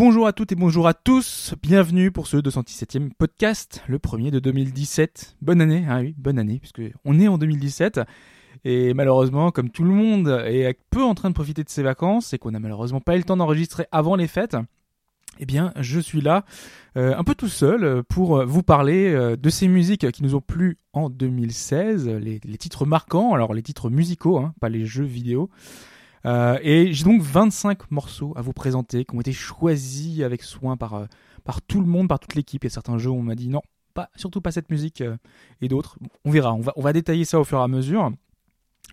Bonjour à toutes et bonjour à tous, bienvenue pour ce 217e podcast, le premier de 2017. Bonne année, ah oui, bonne année, puisque on est en 2017. Et malheureusement, comme tout le monde est peu en train de profiter de ses vacances et qu'on n'a malheureusement pas eu le temps d'enregistrer avant les fêtes, eh bien, je suis là, euh, un peu tout seul, pour vous parler euh, de ces musiques qui nous ont plu en 2016, les, les titres marquants, alors les titres musicaux, hein, pas les jeux vidéo. Euh, et j'ai donc 25 morceaux à vous présenter qui ont été choisis avec soin par, euh, par tout le monde, par toute l'équipe. A certains jeux où on m'a dit non, pas, surtout pas cette musique euh, et d'autres. On verra, on va, on va détailler ça au fur et à mesure.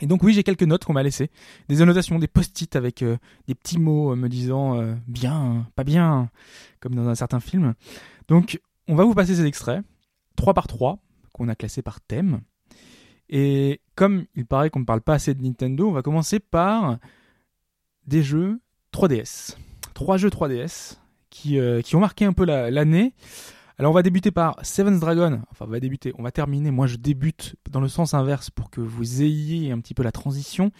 Et donc oui, j'ai quelques notes qu'on m'a laissées, des annotations, des post-it avec des petits mots me disant bien, pas bien, comme dans un certain film. Donc on va vous passer ces extraits, trois par trois, qu'on a classés par thème. Et comme il paraît qu'on ne parle pas assez de Nintendo, on va commencer par des jeux 3DS. Trois jeux 3DS qui, euh, qui ont marqué un peu la- l'année. Alors on va débuter par Seven's Dragon. Enfin on va débuter, on va terminer. Moi je débute dans le sens inverse pour que vous ayez un petit peu la transition.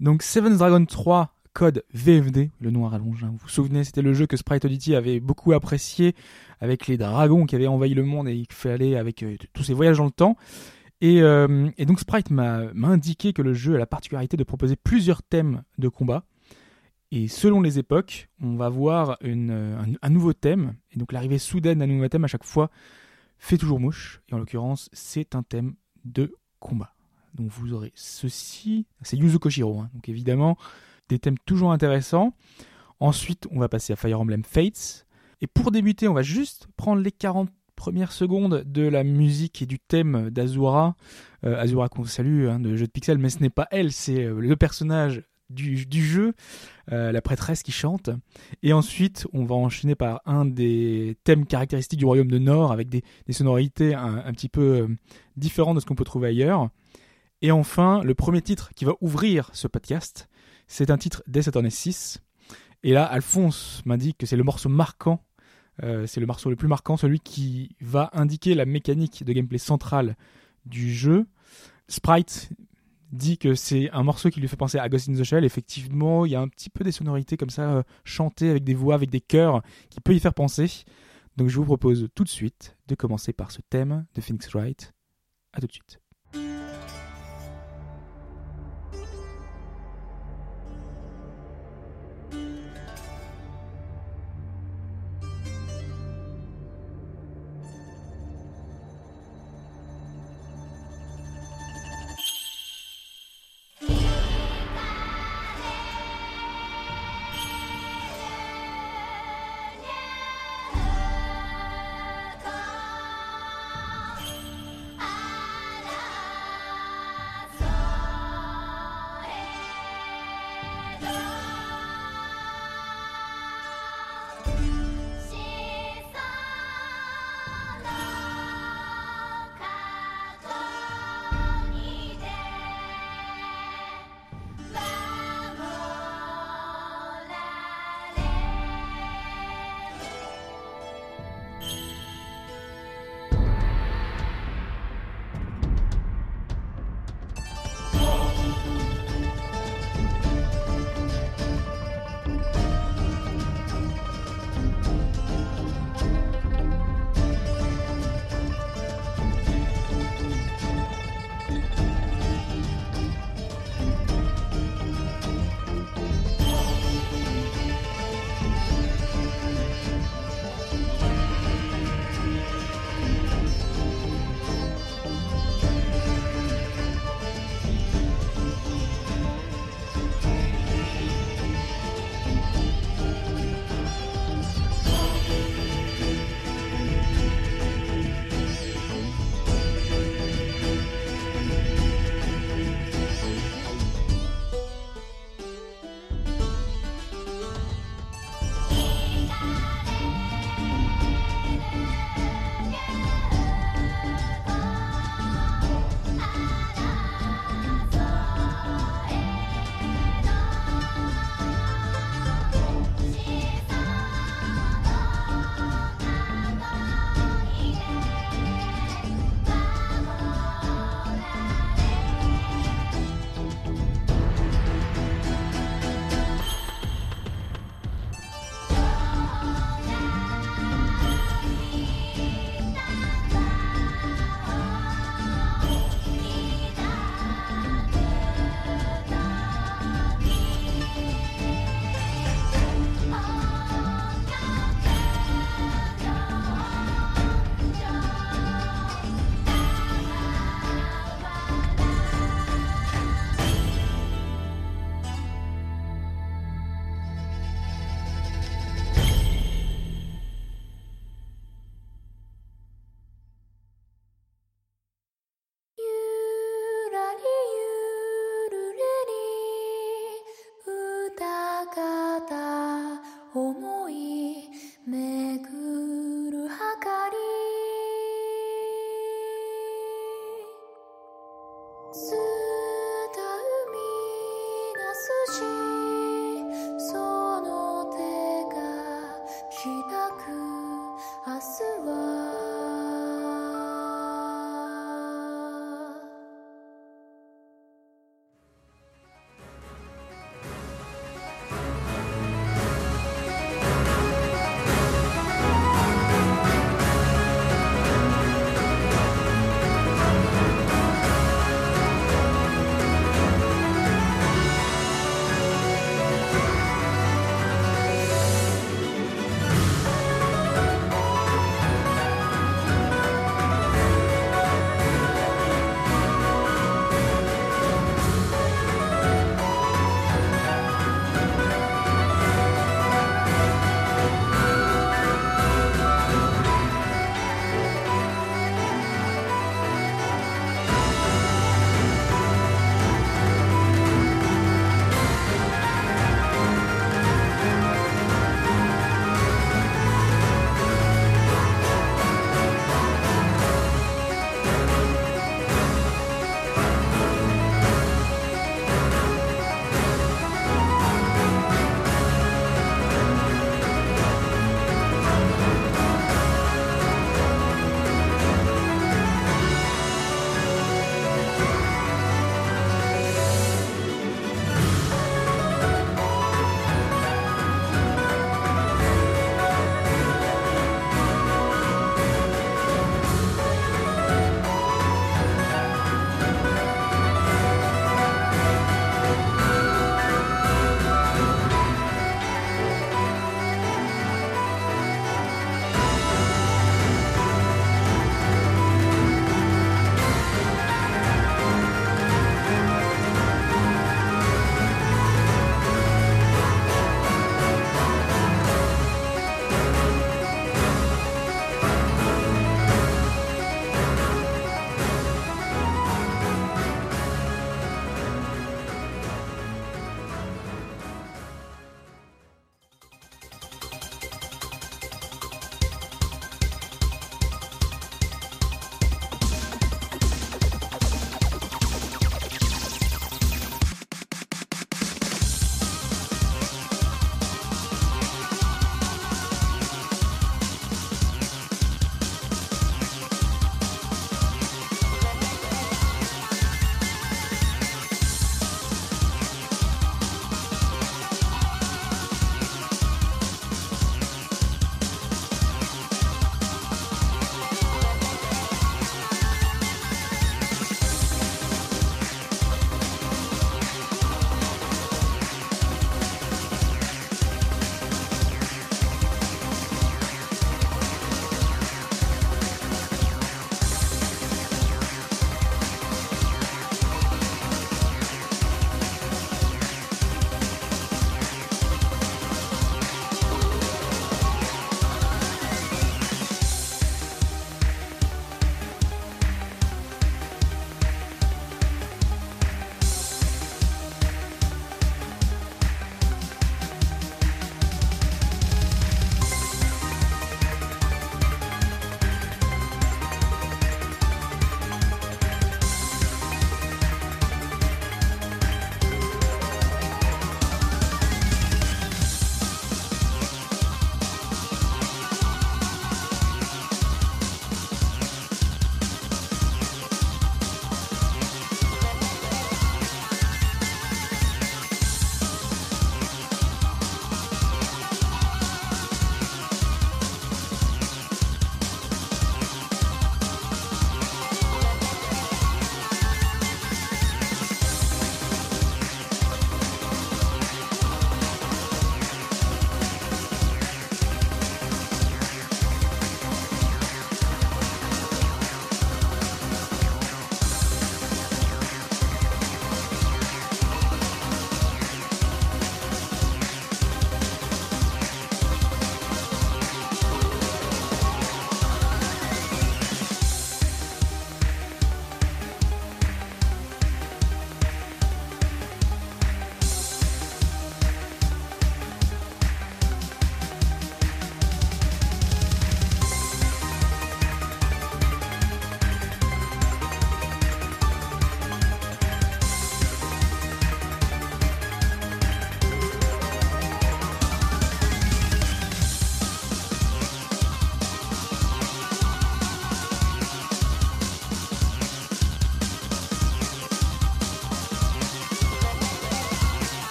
Donc Seven's Dragon 3 code VFD, le nom à hein. Vous vous souvenez, c'était le jeu que Sprite Oddity avait beaucoup apprécié avec les dragons qui avaient envahi le monde et il fallait avec euh, tous ces voyages dans le temps. Et, euh, et donc Sprite m'a indiqué que le jeu a la particularité de proposer plusieurs thèmes de combat. Et selon les époques, on va voir euh, un, un nouveau thème. Et donc l'arrivée soudaine d'un nouveau thème à chaque fois fait toujours mouche. Et en l'occurrence, c'est un thème de combat. Donc vous aurez ceci. C'est Yuzo Koshiro. hein. Donc évidemment, des thèmes toujours intéressants. Ensuite, on va passer à Fire Emblem Fates. Et pour débuter, on va juste prendre les 40 premières secondes de la musique et du thème d'Azura. Euh, Azura qu'on salue, hein, de jeu de pixels, mais ce n'est pas elle, c'est euh, le personnage du, du jeu, euh, la prêtresse qui chante. Et ensuite, on va enchaîner par un des thèmes caractéristiques du royaume de Nord, avec des, des sonorités un, petit peu différentes de ce qu'on peut trouver ailleurs. Et enfin, le premier titre qui va ouvrir ce podcast, c'est un titre Death Attorney 6. Et là, Alphonse m'indique que c'est le morceau marquant, euh, c'est le morceau le plus marquant, celui qui va indiquer la mécanique de gameplay centrale du jeu. Sprite dit que c'est un morceau qui lui fait penser à Ghost in the Shell. Effectivement, il y a un petit peu des sonorités comme ça, euh, chantées avec des voix, avec des chœurs, qui peut y faire penser. Donc je vous propose tout de suite de commencer par ce thème de Phoenix Wright. À tout de suite.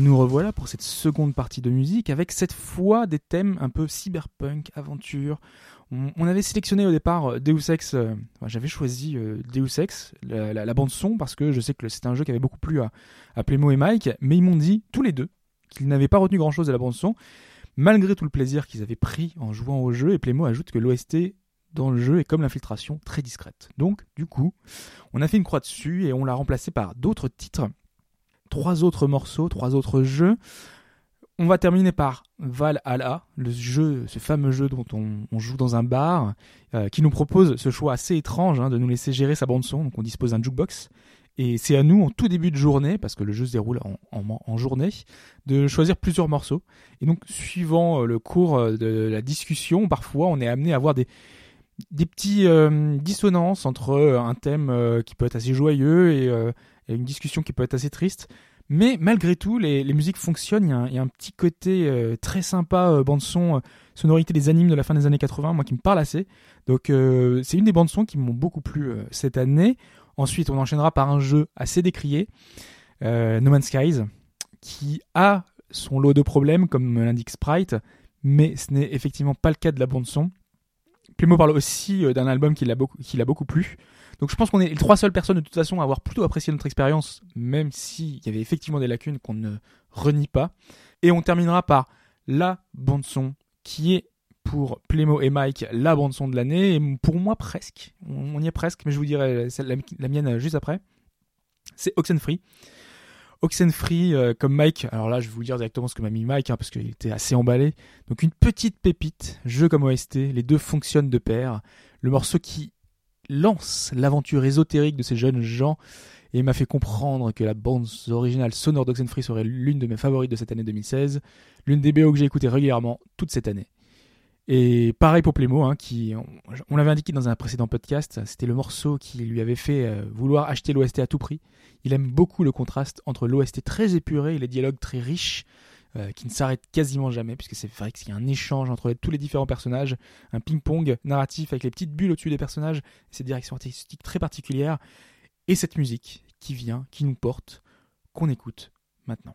Nous revoilà pour cette seconde partie de musique avec cette fois des thèmes un peu cyberpunk, aventure. On, avait sélectionné au départ euh, Deus Ex, euh, j'avais choisi euh, Deus Ex, la, bande son, parce que je sais que c'était un jeu qui avait beaucoup plu à, à Playmo et Mike, mais ils m'ont dit tous les deux qu'ils n'avaient pas retenu grand chose de la bande son, malgré tout le plaisir qu'ils avaient pris en jouant au jeu, et Playmo ajoute que l'OST dans le jeu est comme l'infiltration très discrète. Donc, du coup, on a fait une croix dessus et on l'a remplacé par d'autres titres trois autres morceaux, trois autres jeux. On va terminer par Valhalla, le jeu, ce fameux jeu dont on, joue dans un bar, euh, qui nous propose ce choix assez étrange hein, de nous laisser gérer sa bande son. Donc on dispose d'un jukebox et c'est à nous en tout début de journée, parce que le jeu se déroule en, journée, de choisir plusieurs morceaux. Et donc suivant euh, le cours euh, de la discussion, parfois on est amené à avoir des des petits dissonances entre un thème qui peut être assez joyeux et une discussion qui peut être assez triste. Mais malgré tout, les, musiques fonctionnent. Il y, a un, petit côté euh, très sympa, euh, bande-son, euh, sonorité des animes de la fin des années 80, moi qui me parle assez. Donc c'est une des bandes-son qui m'ont beaucoup plu cette année. Ensuite, on enchaînera par un jeu assez décrié, No Man's Skies, qui a son lot de problèmes, comme l'indique Sprite, mais ce n'est effectivement pas le cas de la bande-son. Playmo parle aussi d'un album qui l'a beaucoup, beaucoup plu. Donc je pense qu'on est les trois seules personnes de toute façon à avoir plutôt apprécié notre expérience, même s'il y avait effectivement des lacunes qu'on ne renie pas. Et on terminera par la bande son qui est pour Playmo et Mike la bande son de l'année et pour moi presque. On y est presque, mais je vous dirai la, mienne juste après. C'est Oxenfree. Oxenfree euh, comme Mike, alors là je vais vous dire directement ce que m'a mis Mike hein, parce qu'il était assez emballé. Donc une petite pépite, jeu comme OST, les deux fonctionnent de pair. Le morceau qui lance l'aventure ésotérique de ces jeunes gens et m'a fait comprendre que la bande originale sonore d'Oxenfree serait l'une de mes favorites de cette année 2016, l'une des BO que j'ai écoutées régulièrement toute cette année. Et pareil pour Playmo, hein, qui, on, l'avait indiqué dans un précédent podcast, c'était le morceau qui lui avait fait euh, vouloir acheter l'OST à tout prix. Il aime beaucoup le contraste entre l'OST très épuré et les dialogues très riches euh, qui ne s'arrête quasiment jamais, puisque c'est vrai qu'il y a un échange entre tous les différents personnages, un ping-pong narratif avec les petites bulles au-dessus des personnages, cette direction artistique très particulière, et cette musique qui vient, qui nous porte, qu'on écoute maintenant.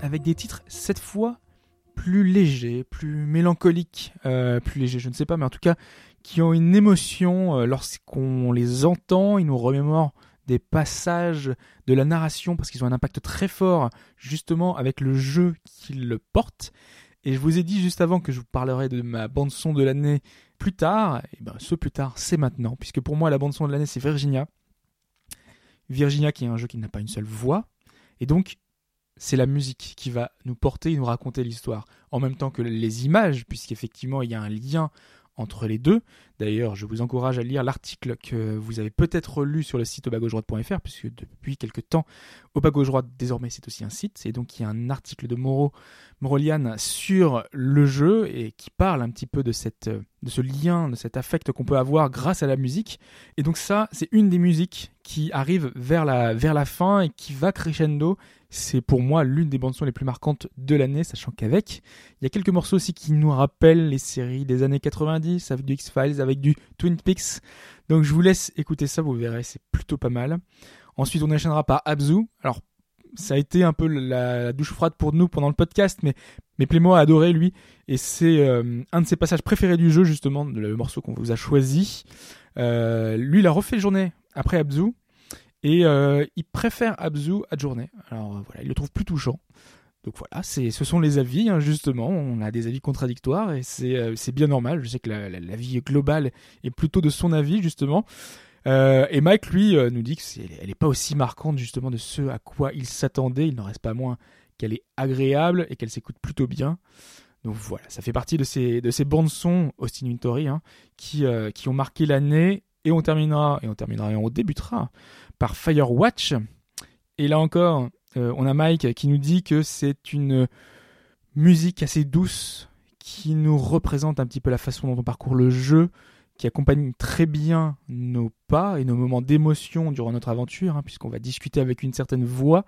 Avec des titres cette fois plus légers, plus mélancoliques, euh, plus légers, je ne sais pas, mais en tout cas qui ont une émotion euh, lorsqu'on les entend, ils nous remémorent des passages de la narration parce qu'ils ont un impact très fort justement avec le jeu qu'ils portent. Et je vous ai dit juste avant que je vous parlerai de ma bande son de l'année plus tard. Et ben ce plus tard, c'est maintenant, puisque pour moi la bande son de l'année c'est Virginia. Virginia qui est un jeu qui n'a pas une seule voix, et donc c'est la musique qui va nous porter et nous raconter l'histoire, en même temps que les images, puisqu'effectivement il y a un lien entre les deux. D'ailleurs, je vous encourage à lire l'article que vous avez peut-être lu sur le site obagauche-droite.fr, puisque depuis quelques temps, Obagauche-droite, désormais, c'est aussi un site. Et donc, il y a un article de Moro, Morolian sur le jeu et qui parle un petit peu de, cette, de ce lien, de cet affect qu'on peut avoir grâce à la musique. Et donc, ça, c'est une des musiques qui arrive vers la, vers la fin et qui va crescendo c'est pour moi l'une des bandes son les plus marquantes de l'année, sachant qu'avec, il y a quelques morceaux aussi qui nous rappellent les séries des années 90, avec du X-Files, avec du Twin Peaks. Donc je vous laisse écouter ça, vous verrez, c'est plutôt pas mal. Ensuite, on enchaînera par Abzu. Alors, ça a été un peu la, douche froide pour nous pendant le podcast, mais, mais Plémo a adoré lui, et c'est euh, un de ses passages préférés du jeu, justement, le morceau qu'on vous a choisi. Euh, lui, il a refait journée après Abzu, et euh, il préfère Abzu à Journée. Alors euh, voilà, il le trouve plus touchant. Donc voilà, ce sont les avis, hein, justement. On a des avis contradictoires et c'est, euh, bien normal. Je sais que la, l'avis global est plutôt de son avis, justement. et Mike, lui, nous dit qu'elle n'est pas aussi marquante, justement, de ce à quoi il s'attendait. Il n'en reste pas moins qu'elle est agréable et qu'elle s'écoute plutôt bien. Donc voilà, ça fait partie de ces, de ces bandes-sons Austin Wintory hein, qui, qui ont marqué l'année. Et on terminera, et on terminera, et on débutera par Firewatch. Et là encore, euh, on a Mike qui nous dit que c'est une musique assez douce qui nous représente un petit peu la façon dont on parcourt le jeu, qui accompagne très bien nos pas et nos moments d'émotion durant notre aventure, hein, puisqu'on va discuter avec une certaine voix,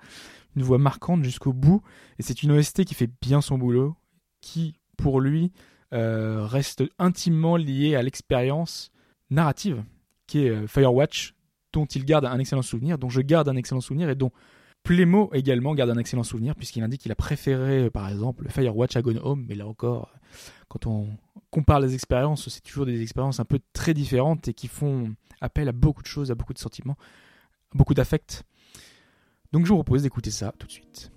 une voix marquante jusqu'au bout. Et c'est une OST qui fait bien son boulot, qui, pour lui, euh, reste intimement liée à l'expérience narrative qui est euh, Firewatch, dont il garde un excellent souvenir, dont je garde un excellent souvenir et dont Plémo également garde un excellent souvenir puisqu'il indique qu'il a préféré euh, par exemple Firewatch à Gone Home, mais là encore, quand on compare les expériences, c'est toujours des expériences un peu très différentes et qui font appel à beaucoup de choses, à beaucoup de sentiments, beaucoup d'affects. Donc je vous propose d'écouter ça tout de suite.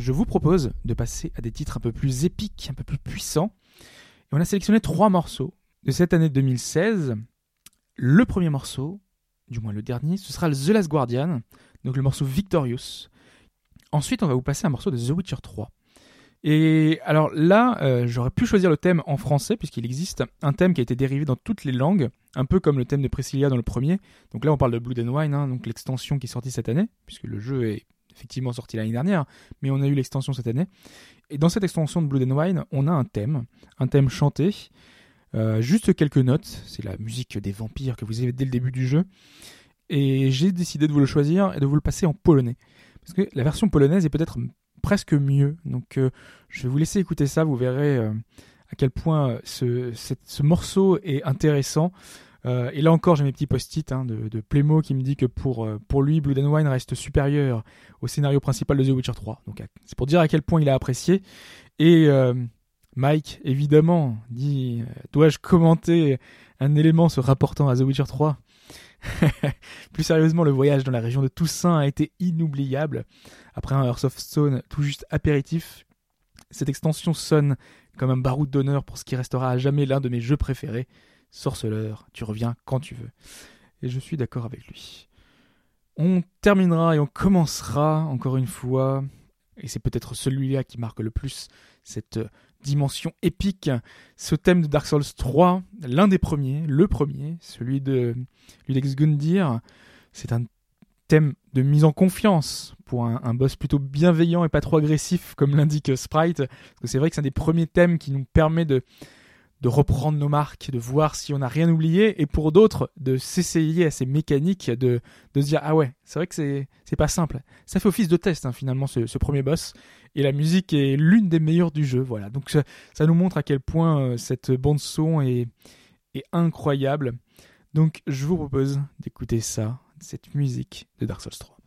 Je vous propose de passer à des titres un peu plus épiques, un peu plus puissants. Et on a sélectionné trois morceaux de cette année 2016. Le premier morceau, du moins le dernier, ce sera The Last Guardian, donc le morceau Victorious. Ensuite, on va vous passer un morceau de The Witcher 3. Et alors là, euh, j'aurais pu choisir le thème en français, puisqu'il existe un thème qui a été dérivé dans toutes les langues, un peu comme le thème de Priscilla dans le premier. Donc là, on parle de Blood and Wine, hein, donc l'extension qui est sortie cette année, puisque le jeu est effectivement sorti l'année dernière, mais on a eu l'extension cette année. Et dans cette extension de Blood and Wine, on a un thème, un thème chanté, euh, juste quelques notes, c'est la musique des vampires que vous avez dès le début du jeu. Et j'ai décidé de vous le choisir et de vous le passer en polonais. Parce que la version polonaise est peut-être presque mieux. Donc euh, je vais vous laisser écouter ça, vous verrez euh, à quel point ce, ce, morceau est intéressant. Et là encore, j'ai mes petits post-it hein, de, de, Playmo qui me dit que pour, pour lui, Blood and Wine reste supérieur au scénario principal de The Witcher 3. Donc c'est pour dire à quel point il a apprécié. Et Mike, évidemment, dit Dois-je commenter un élément se rapportant à The Witcher 3 Plus sérieusement, le voyage dans la région de Toussaint a été inoubliable. Après un Hearth of Stone tout juste apéritif, cette extension sonne comme un baroud d'honneur pour ce qui restera à jamais l'un de mes jeux préférés. Sorceleur, tu reviens quand tu veux. Et je suis d'accord avec lui. On terminera et on commencera encore une fois, et c'est peut-être celui-là qui marque le plus cette dimension épique, ce thème de Dark Souls 3, l'un des premiers, le premier, celui de Ludex Gundir, c'est un thème de mise en confiance pour un, boss plutôt bienveillant et pas trop agressif comme l'indique Sprite, parce que c'est vrai que c'est un des premiers thèmes qui nous permet de de reprendre nos marques, de voir si on n'a rien oublié, et pour d'autres, de s'essayer à ces mécaniques, de, de se dire ah ouais, c'est vrai que c'est, pas simple. Ça fait office de test hein, finalement ce, ce, premier boss, et la musique est l'une des meilleures du jeu. Voilà, donc ça, nous montre à quel point euh, cette bande son est, est incroyable. Donc je vous propose d'écouter ça, cette musique de Dark Souls 3.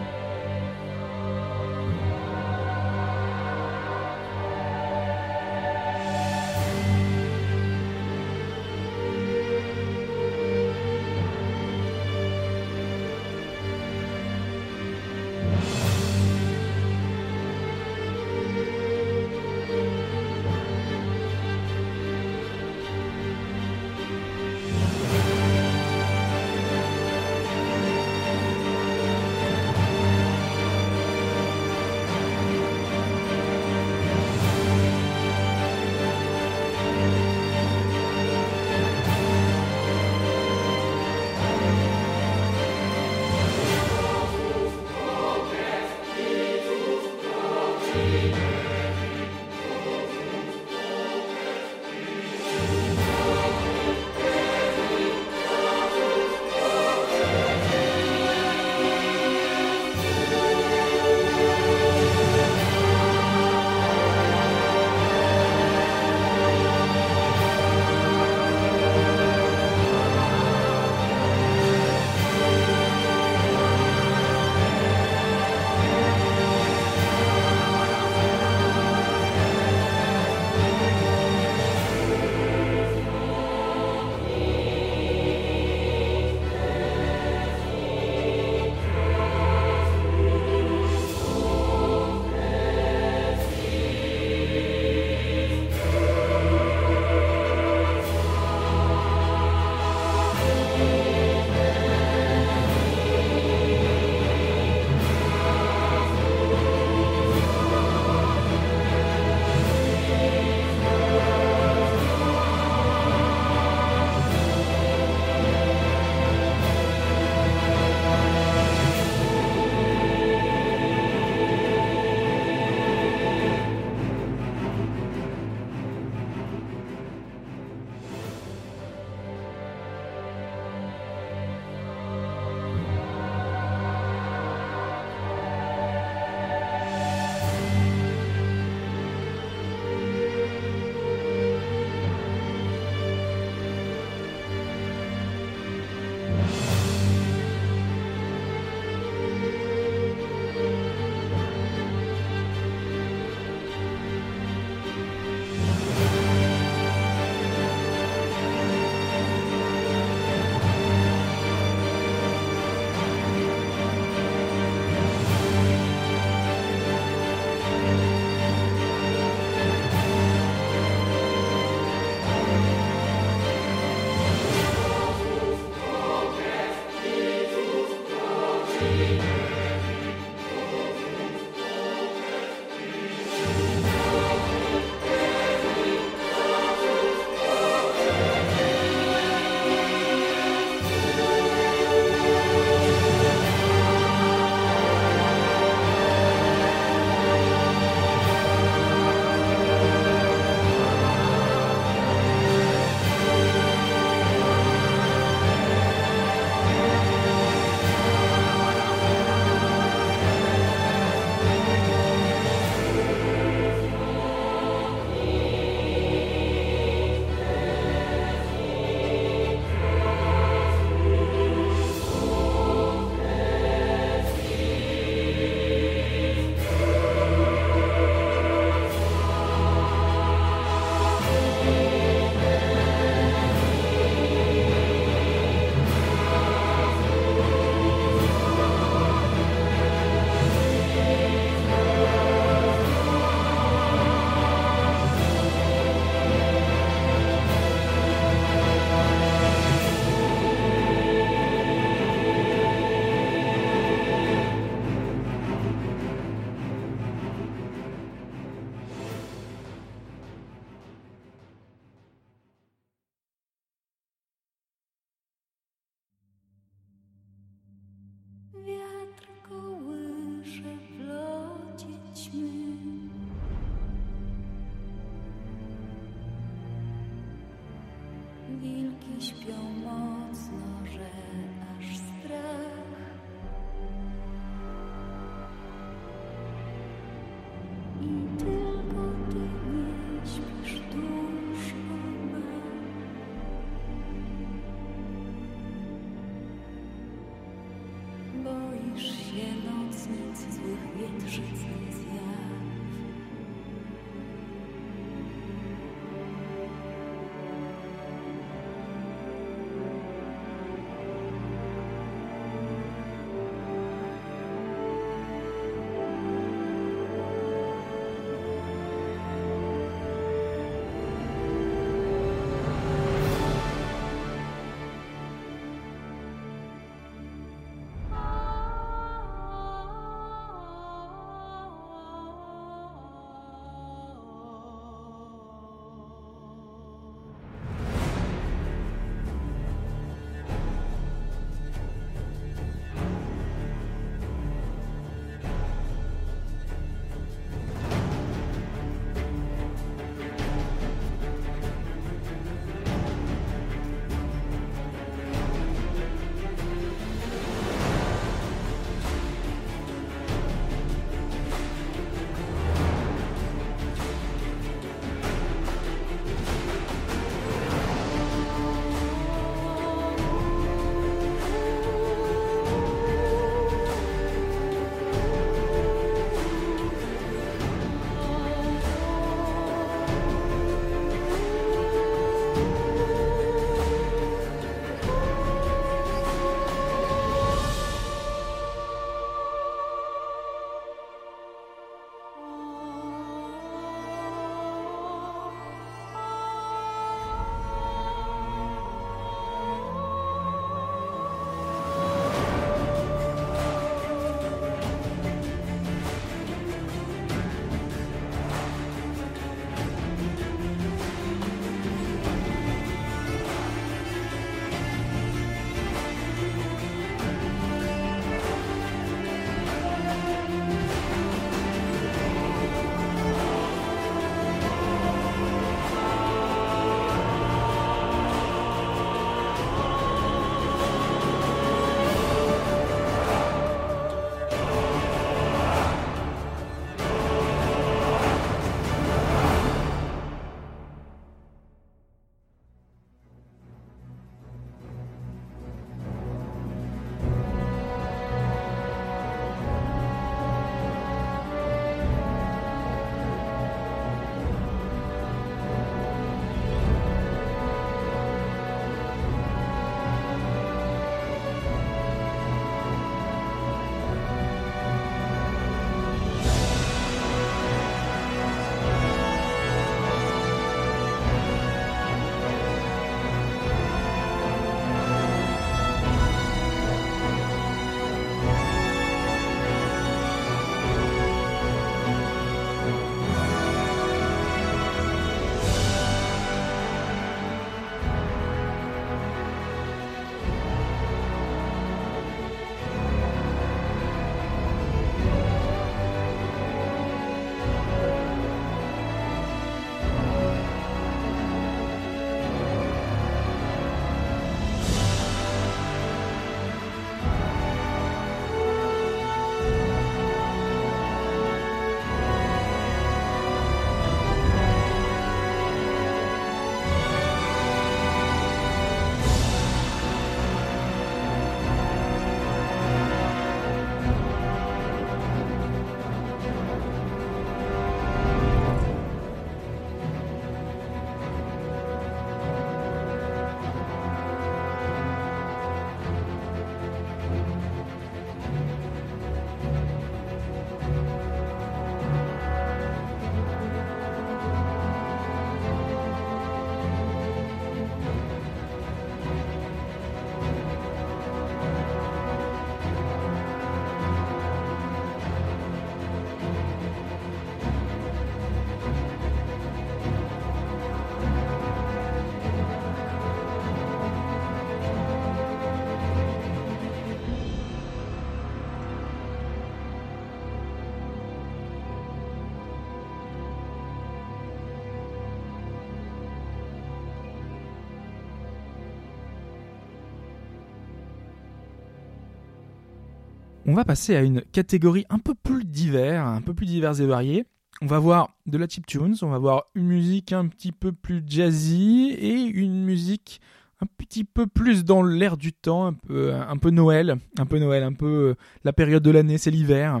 On va passer à une catégorie un peu plus divers, un peu plus divers et variée. On va voir de la chiptunes, on va voir une musique un petit peu plus jazzy et une musique un petit peu plus dans l'air du temps, un peu, un peu Noël, un peu Noël, un peu euh, la période de l'année, c'est l'hiver.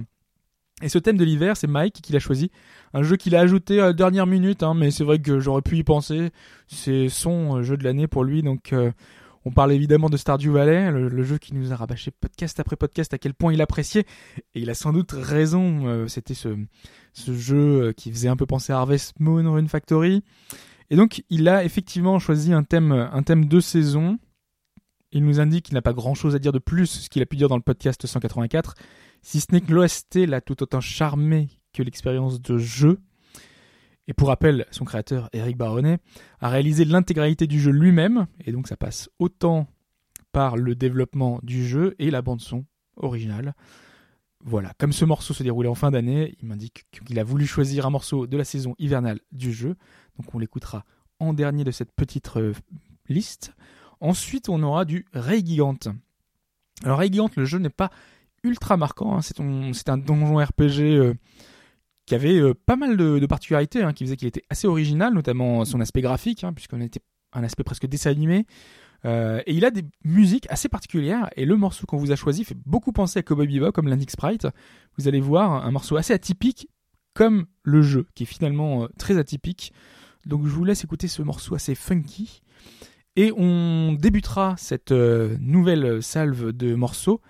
Et ce thème de l'hiver, c'est Mike qui l'a choisi. Un jeu qu'il a ajouté à la dernière minute, hein, mais c'est vrai que j'aurais pu y penser. C'est son euh, jeu de l'année pour lui, donc euh, on parle évidemment de Stardew Valley, le, jeu qui nous a rabâché podcast après podcast à quel point il appréciait. Et il a sans doute raison, euh, c'était ce, ce jeu euh, qui faisait un peu penser à Harvest Moon Rune Factory. Et donc il a effectivement choisi un thème, un thème de saison. Il nous indique qu'il n'a pas grand chose à dire de plus, ce qu'il a pu dire dans le podcast 184, si ce n'est que l'OST l'a tout autant charmé que l'expérience de jeu. Et pour rappel, son créateur, Eric Baronnet, a réalisé l'intégralité du jeu lui-même, et donc ça passe autant par le développement du jeu et la bande-son originale. Voilà, comme ce morceau se déroulait en fin d'année, il m'indique qu'il a voulu choisir un morceau de la saison hivernale du jeu, donc on l'écoutera en dernier de cette petite euh, liste. Ensuite, on aura du Ray Gigante. Alors Ray Gigante, le jeu n'est pas ultra marquant, hein, c'est un, donjon RPG euh, qui avait euh, pas mal de, particularités, hein, qui faisait qu'il était assez original, notamment son aspect graphique, hein, puisqu'on était un aspect presque dessin animé. Euh, et il a des musiques assez particulières, et le morceau qu'on vous a choisi fait beaucoup penser à Cowboy Bebop, comme l'indique Sprite. Vous allez voir un morceau assez atypique, comme le jeu, qui est finalement euh, très atypique. Donc je vous laisse écouter ce morceau assez funky. Et on débutera cette nouvelle salve de morceaux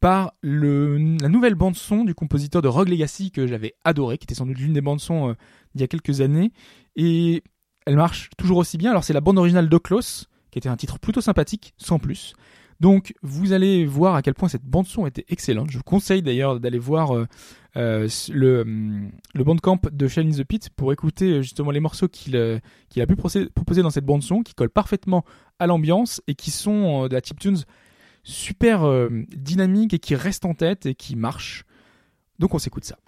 par la nouvelle bande son du compositeur de Rogue Legacy que j'avais adoré, qui était sans doute l'une des bandes son euh, d'il y a quelques années. Et elle marche toujours aussi bien. Alors c'est la bande originale d'Oclos, qui était un titre plutôt sympathique, sans plus. Donc vous allez voir à quel point cette bande son était excellente. Je vous conseille d'ailleurs d'aller voir euh, euh, le, hum, le bandcamp de in the Pit pour écouter euh, justement les morceaux qu'il euh, a pu proposer dans cette bande son, qui collent parfaitement à l'ambiance et qui sont de la chiptunes super euh, dynamique et qui restent en tête et qui marchent. Donc on s'écoute ça.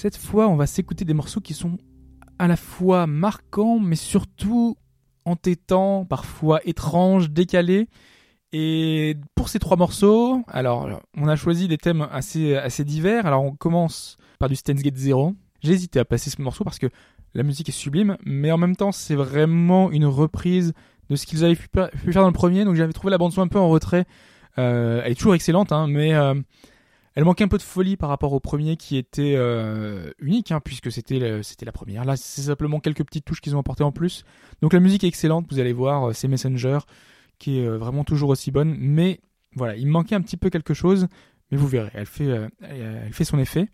Cette fois, on va s'écouter des morceaux qui sont à la fois marquants, mais surtout entêtants, parfois étranges, décalés. Et pour ces trois morceaux, alors on a choisi des thèmes assez, assez divers. Alors on commence par du Steins Gate Zero. J'ai hésité à passer ce morceau parce que la musique est sublime, mais en même temps c'est vraiment une reprise de ce qu'ils avaient pu, pu faire dans le premier. Donc j'avais trouvé la bande son un peu en retrait. Euh, elle est toujours excellente, hein, mais euh, elle manquait un peu de folie par rapport au premier qui était euh, unique, hein, puisque c'était c'était la première. Là, c'est simplement quelques petites touches qu'ils ont apportées en plus. Donc la musique est excellente, vous allez voir, euh, c'est Messenger qui est euh, vraiment toujours aussi bonne, mais voilà, il manquait un petit peu quelque chose, mais vous verrez, elle fait, elle fait son effet.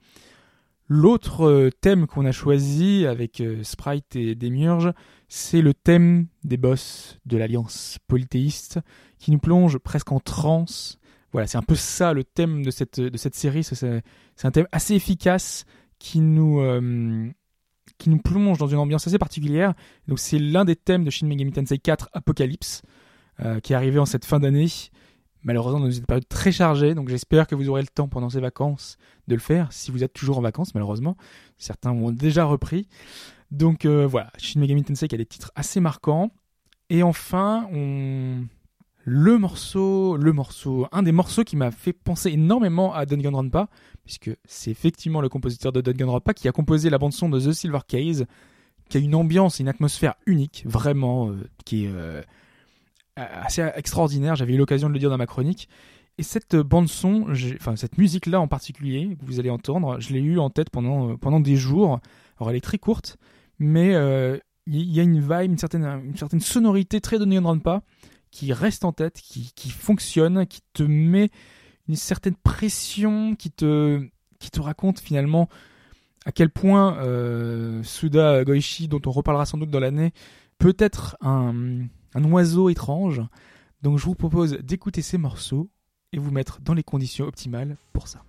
L'autre thème qu'on a choisi avec Sprite et Demiurge, c'est le thème des boss de l'Alliance polythéiste qui nous plonge presque en transe. Voilà, c'est un peu ça le thème de cette, série. C'est- un thème assez efficace qui nous, euh, qui nous plonge dans une ambiance assez particulière. Donc c'est l'un des thèmes de Shin Megami Tensei 4 Apocalypse euh, qui est arrivé en cette fin d'année. Malheureusement, dans une période très chargée, donc j'espère que vous aurez le temps pendant ces vacances de le faire, si vous êtes toujours en vacances, malheureusement. Certains ont déjà repris. Donc euh, voilà, Shin Megami Tensei qui a des titres assez marquants. Et enfin, on... le morceau, le morceau, un des morceaux qui m'a fait penser énormément à Danganronpa, puisque c'est effectivement le compositeur de Danganronpa qui a composé la bande son de The Silver Case, qui a une ambiance une atmosphère unique, vraiment, euh, qui est euh, assez extraordinaire. J'avais eu l'occasion de le dire dans ma chronique. Et cette bande son, enfin cette musique là en particulier que vous allez entendre, je l'ai eu en tête pendant euh, pendant des jours. Alors elle est très courte, mais il y, a une vibe, une certaine une certaine sonorité très Danganronpa qui reste en tête, qui, qui fonctionne, qui te met une certaine pression, qui te, qui te raconte finalement à quel point euh, Suda Goichi, dont on reparlera sans doute dans l'année, peut être un, un oiseau étrange. Donc je vous propose d'écouter ces morceaux et vous mettre dans les conditions optimales pour ça.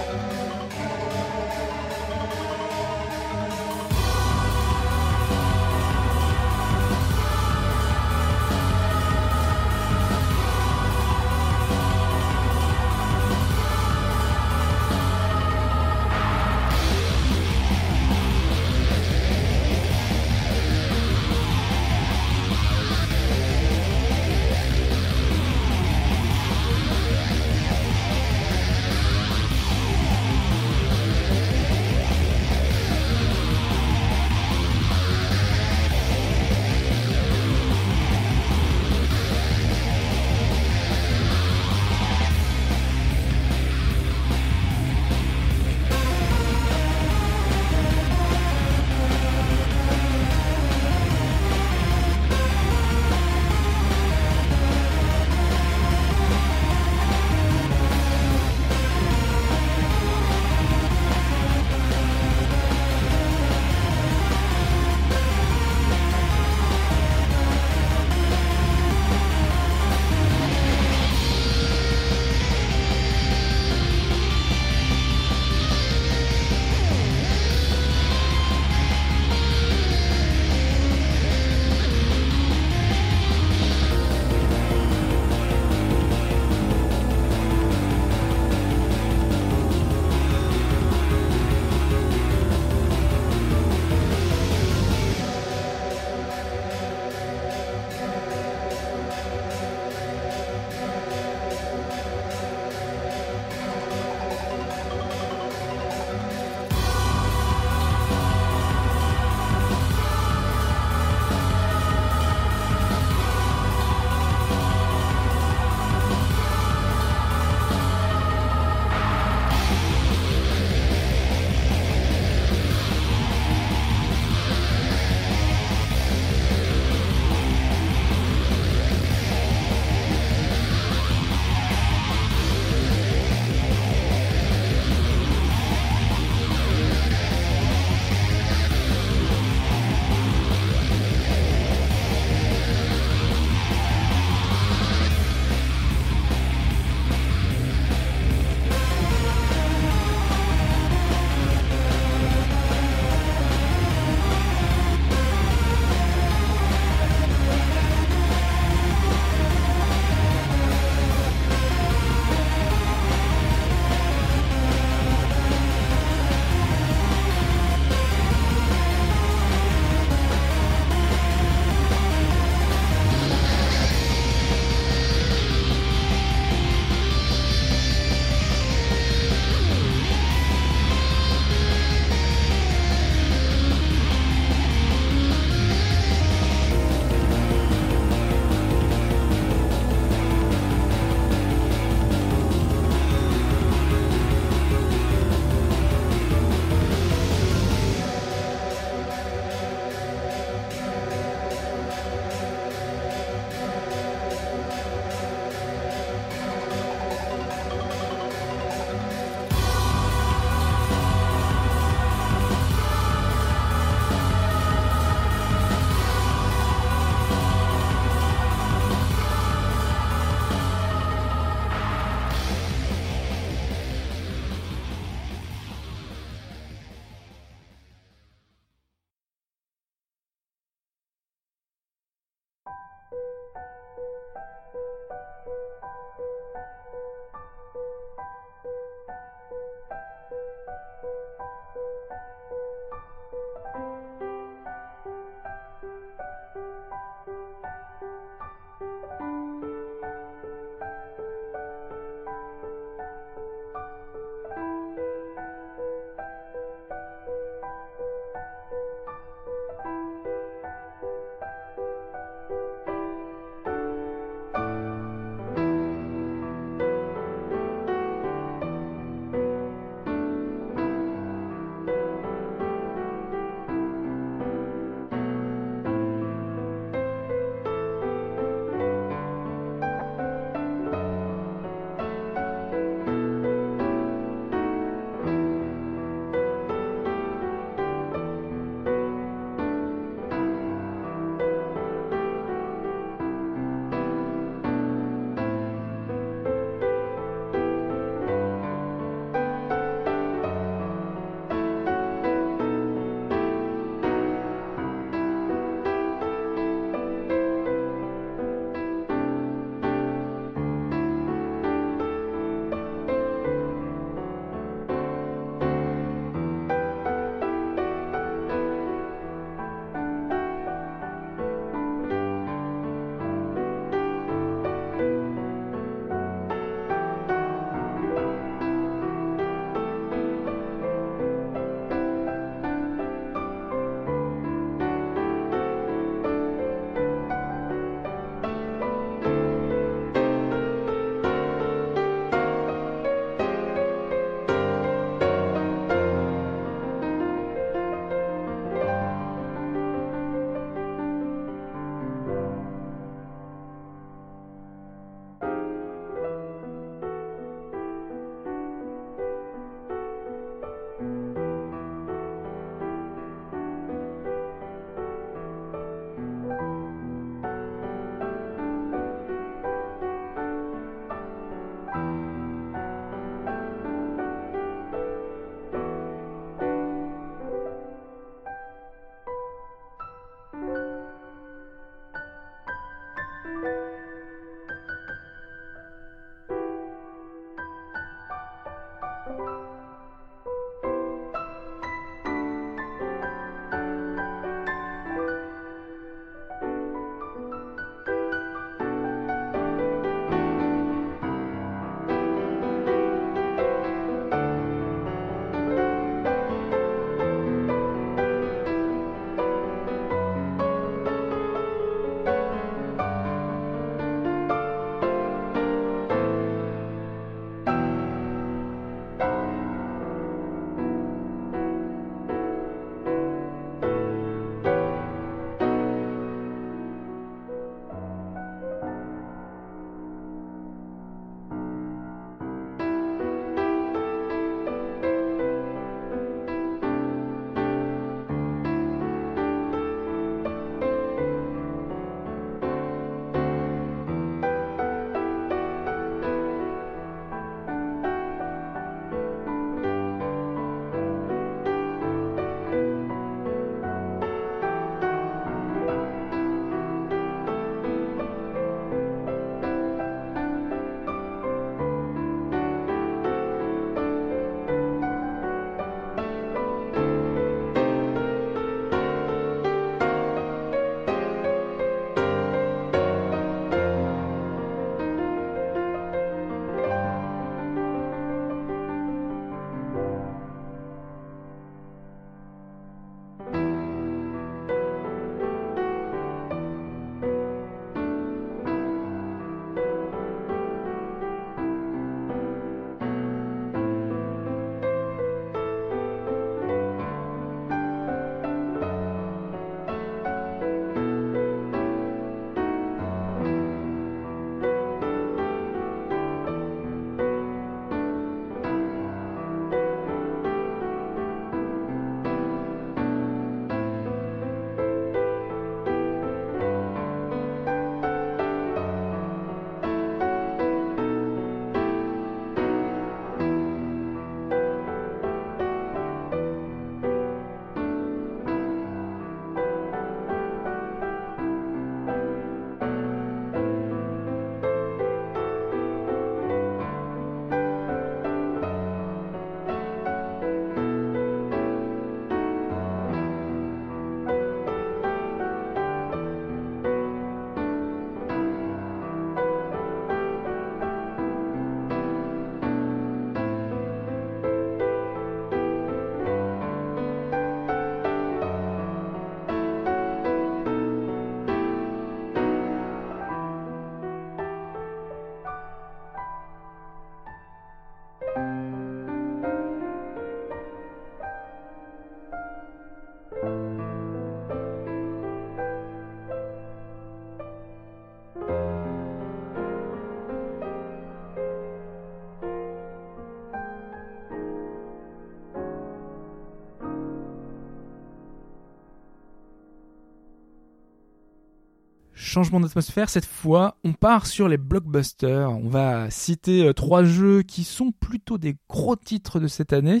Changement d'atmosphère, cette fois, on part sur les blockbusters. On va citer euh, trois jeux qui sont plutôt des gros titres de cette année.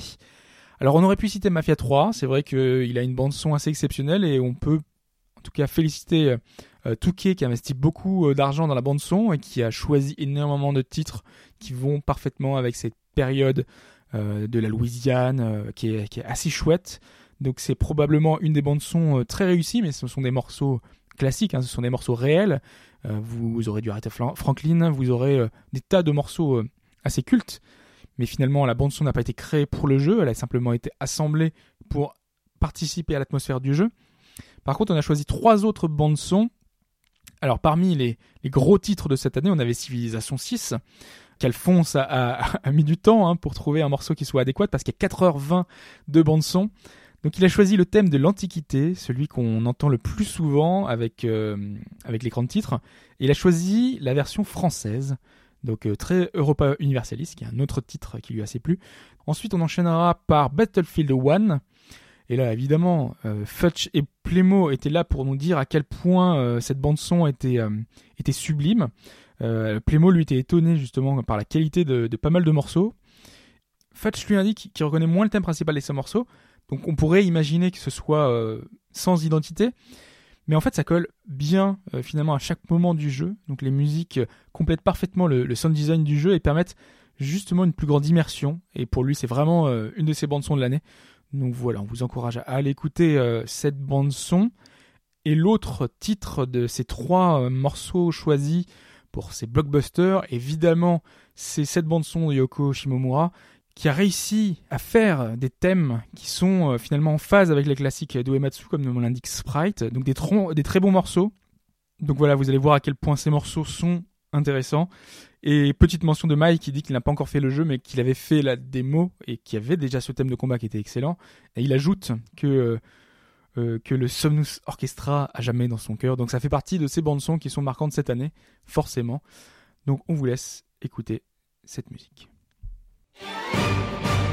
Alors, on aurait pu citer Mafia 3. C'est vrai qu'il a une bande-son assez exceptionnelle et on peut, en tout cas, féliciter euh, Touquet qui a investi beaucoup euh, d'argent dans la bande-son et qui a choisi énormément de titres qui vont parfaitement avec cette période euh, de la Louisiane euh, qui, est, assez chouette. Donc, c'est probablement une des bandes-son euh, très réussies, mais ce sont des morceaux classiques, hein, ce sont des morceaux réels. Euh, vous aurez du Aretha Franklin, vous aurez euh, des tas de morceaux euh, assez cultes, mais finalement la bande son n'a pas été créée pour le jeu, elle a simplement été assemblée pour participer à l'atmosphère du jeu. Par contre, on a choisi trois autres bandes son. Alors parmi les, gros titres de cette année, on avait Civilization 6, qu'Alphonse a, a, a mis du temps hein, pour trouver un morceau qui soit adéquat, parce qu'il y a 4h20 de bande son. Donc il a choisi le thème de l'Antiquité, celui qu'on entend le plus souvent avec, euh, avec l'écran de titre. Il a choisi la version française, donc euh, très Europa Universalis, qui est un autre titre qui lui a assez plu. Ensuite on enchaînera par Battlefield 1. Et là évidemment, euh, Futch et Plémo étaient là pour nous dire à quel point cette bande son était, sublime. Plémo lui était étonné justement par la qualité de, pas mal de morceaux. Futch lui indique qu'il reconnaît moins le thème principal de ses morceaux, donc on pourrait imaginer que ce soit euh, sans identité, mais en fait ça colle bien euh, finalement à chaque moment du jeu. Donc les musiques euh, complètent parfaitement le, sound design du jeu et permettent justement une plus grande immersion. Et pour lui, c'est vraiment une de ses bandes son de l'année. Donc voilà, on vous encourage à aller écouter cette bande son. Et l'autre titre de ces trois morceaux choisis pour ces blockbusters, évidemment, c'est cette bande son de Yoko Shimomura qui a réussi à faire des thèmes qui sont euh, finalement en phase avec les classiques d'Uematsu, comme nous l'indique Sprite. Donc des, très bons morceaux. Donc voilà, vous allez voir à quel point ces morceaux sont intéressants. Et petite mention de Mike qui dit qu'il n'a pas encore fait le jeu, mais qu'il avait fait la démo et qui avait déjà ce thème de combat qui était excellent. Et il ajoute que, euh, euh, que le Somnus Orchestra a jamais dans son cœur. Donc ça fait partie de ces bandes sons qui sont marquantes cette année, forcément. Donc on vous laisse écouter cette musique. うん。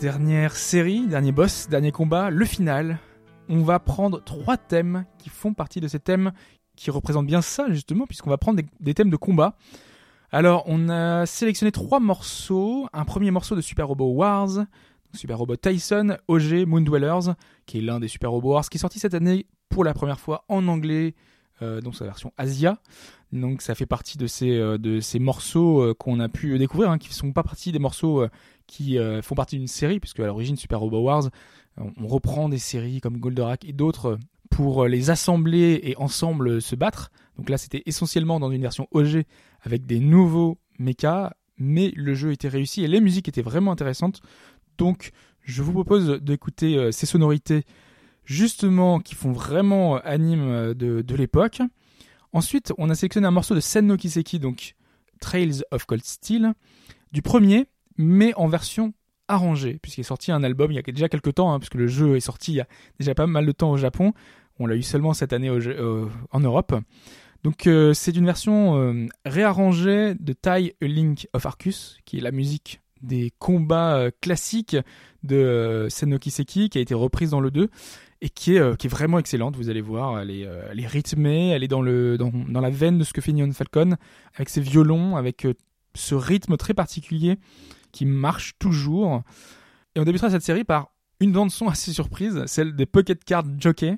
Dernière série, dernier boss, dernier combat, le final. On va prendre trois thèmes qui font partie de ces thèmes qui représentent bien ça justement, puisqu'on va prendre des, thèmes de combat. Alors, on a sélectionné trois morceaux. Un premier morceau de Super Robot Wars, Super Robot Tyson, OG Moon Dwellers, qui est l'un des Super Robot Wars, qui est sorti cette année pour la première fois en anglais, euh, donc sa version Asia. Donc ça fait partie de ces, euh, de ces morceaux euh, qu'on a pu découvrir, hein, qui ne sont pas partie des morceaux euh, qui font partie d'une série, puisque à l'origine Super Robot Wars, on, on reprend des séries comme Goldorak et d'autres pour les assembler et ensemble se battre. Donc là c'était essentiellement dans une version OG avec des nouveaux mechas, mais le jeu était réussi et les musiques étaient vraiment intéressantes. Donc je vous propose d'écouter ces sonorités justement qui font vraiment euh, anime euh, de, de l'époque. Ensuite, on a sélectionné un morceau de Sen no Kiseki, donc Trails of Cold Steel, du premier, mais en version arrangée, puisqu'il est sorti un album il y a déjà quelques temps, hein, puisque le jeu est sorti il y a déjà pas mal de temps au Japon. On l'a eu seulement cette année en Europe. Donc euh, c'est une version réarrangée de Tai A Link of Arcus, qui est la musique des combats classiques de Sen no Kiseki, qui a été reprise dans le 2 et qui est, euh, qui est vraiment excellente. Vous allez voir, elle est, euh, elle est rythmée, elle est dans, le, dans, dans la veine de ce que fait Neon Falcon, avec ses violons, avec euh, ce rythme très particulier qui marche toujours. Et on débutera cette série par une bande son assez surprise, celle des Pocket Card Jockey.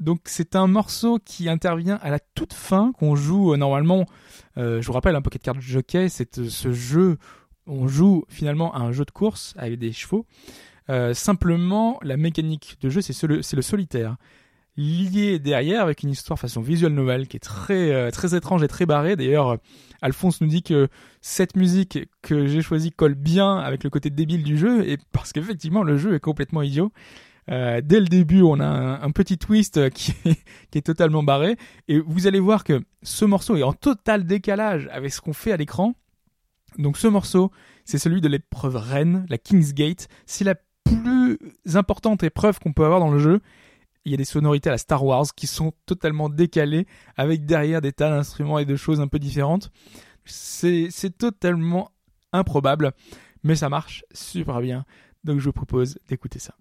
Donc c'est un morceau qui intervient à la toute fin, qu'on joue normalement, je vous rappelle, un Pocket Card Jockey, c'est ce jeu, on joue finalement à un jeu de course avec des chevaux. Euh, simplement, la mécanique de jeu, c'est ce- c'est le solitaire. Lié derrière avec une histoire façon visual novel qui est très, euh, très étrange et très barrée. D'ailleurs, Alphonse nous dit que cette musique que j'ai choisie colle bien avec le côté débile du jeu, et parce qu'effectivement, le jeu est complètement idiot. Euh, dès le début, on a un, petit twist qui est, qui est totalement barré, et vous allez voir que ce morceau est en total décalage avec ce qu'on fait à l'écran. Donc ce morceau, c'est celui de l'épreuve reine, la King's Gate. C'est la plus importante épreuve qu'on peut avoir dans le jeu. Il y a des sonorités à la Star Wars qui sont totalement décalées, avec derrière des tas d'instruments et de choses un peu différentes. C'est totalement improbable, mais ça marche super bien. Donc je vous propose d'écouter ça.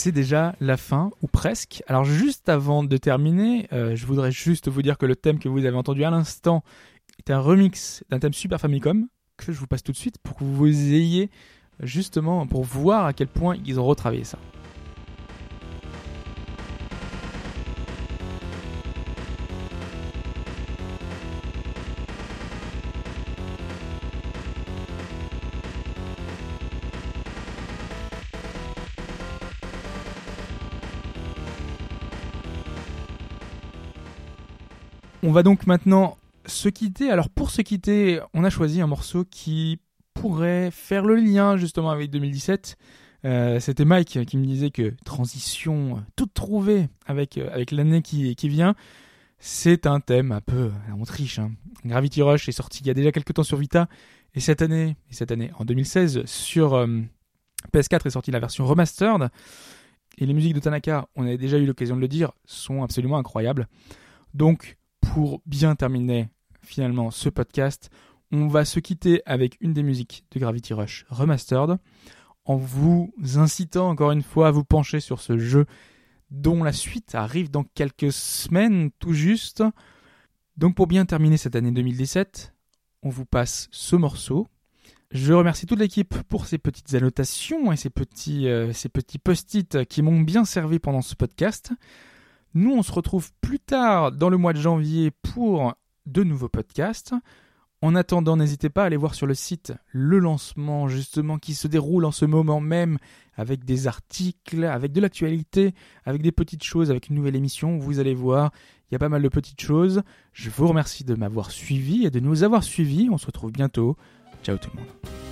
C'est déjà la fin, ou presque. Alors juste avant de terminer, euh, je voudrais juste vous dire que le thème que vous avez entendu à l'instant est un remix d'un thème Super Famicom, que je vous passe tout de suite pour que vous ayez justement, pour voir à quel point ils ont retravaillé ça. On va donc maintenant se quitter. Alors pour se quitter, on a choisi un morceau qui pourrait faire le lien justement avec 2017. Euh, C'était Mike qui me disait que transition euh, toute trouvée avec, euh, avec l'année qui, qui vient. C'est un thème un peu, on triche. Hein. Gravity Rush est sorti il y a déjà quelques temps sur Vita. Et cette année, et cette année en 2016, sur euh, PS4 est sortie la version remastered. Et les musiques de Tanaka, on avait déjà eu l'occasion de le dire, sont absolument incroyables. Donc, pour bien terminer finalement ce podcast, on va se quitter avec une des musiques de Gravity Rush Remastered, en vous incitant encore une fois à vous pencher sur ce jeu dont la suite arrive dans quelques semaines tout juste. Donc pour bien terminer cette année 2017, on vous passe ce morceau. Je remercie toute l'équipe pour ces petites annotations et ces petits, euh, post-it qui m'ont bien servi pendant ce podcast. Nous, on se retrouve plus tard dans le mois de janvier pour de nouveaux podcasts. En attendant, n'hésitez pas à aller voir sur le site le lancement justement qui se déroule en ce moment même avec des articles, avec de l'actualité, avec des petites choses, avec une nouvelle émission. Vous allez voir, il y a pas mal de petites choses. Je vous remercie de m'avoir suivi et de nous avoir suivis. On se retrouve bientôt. Ciao tout le monde.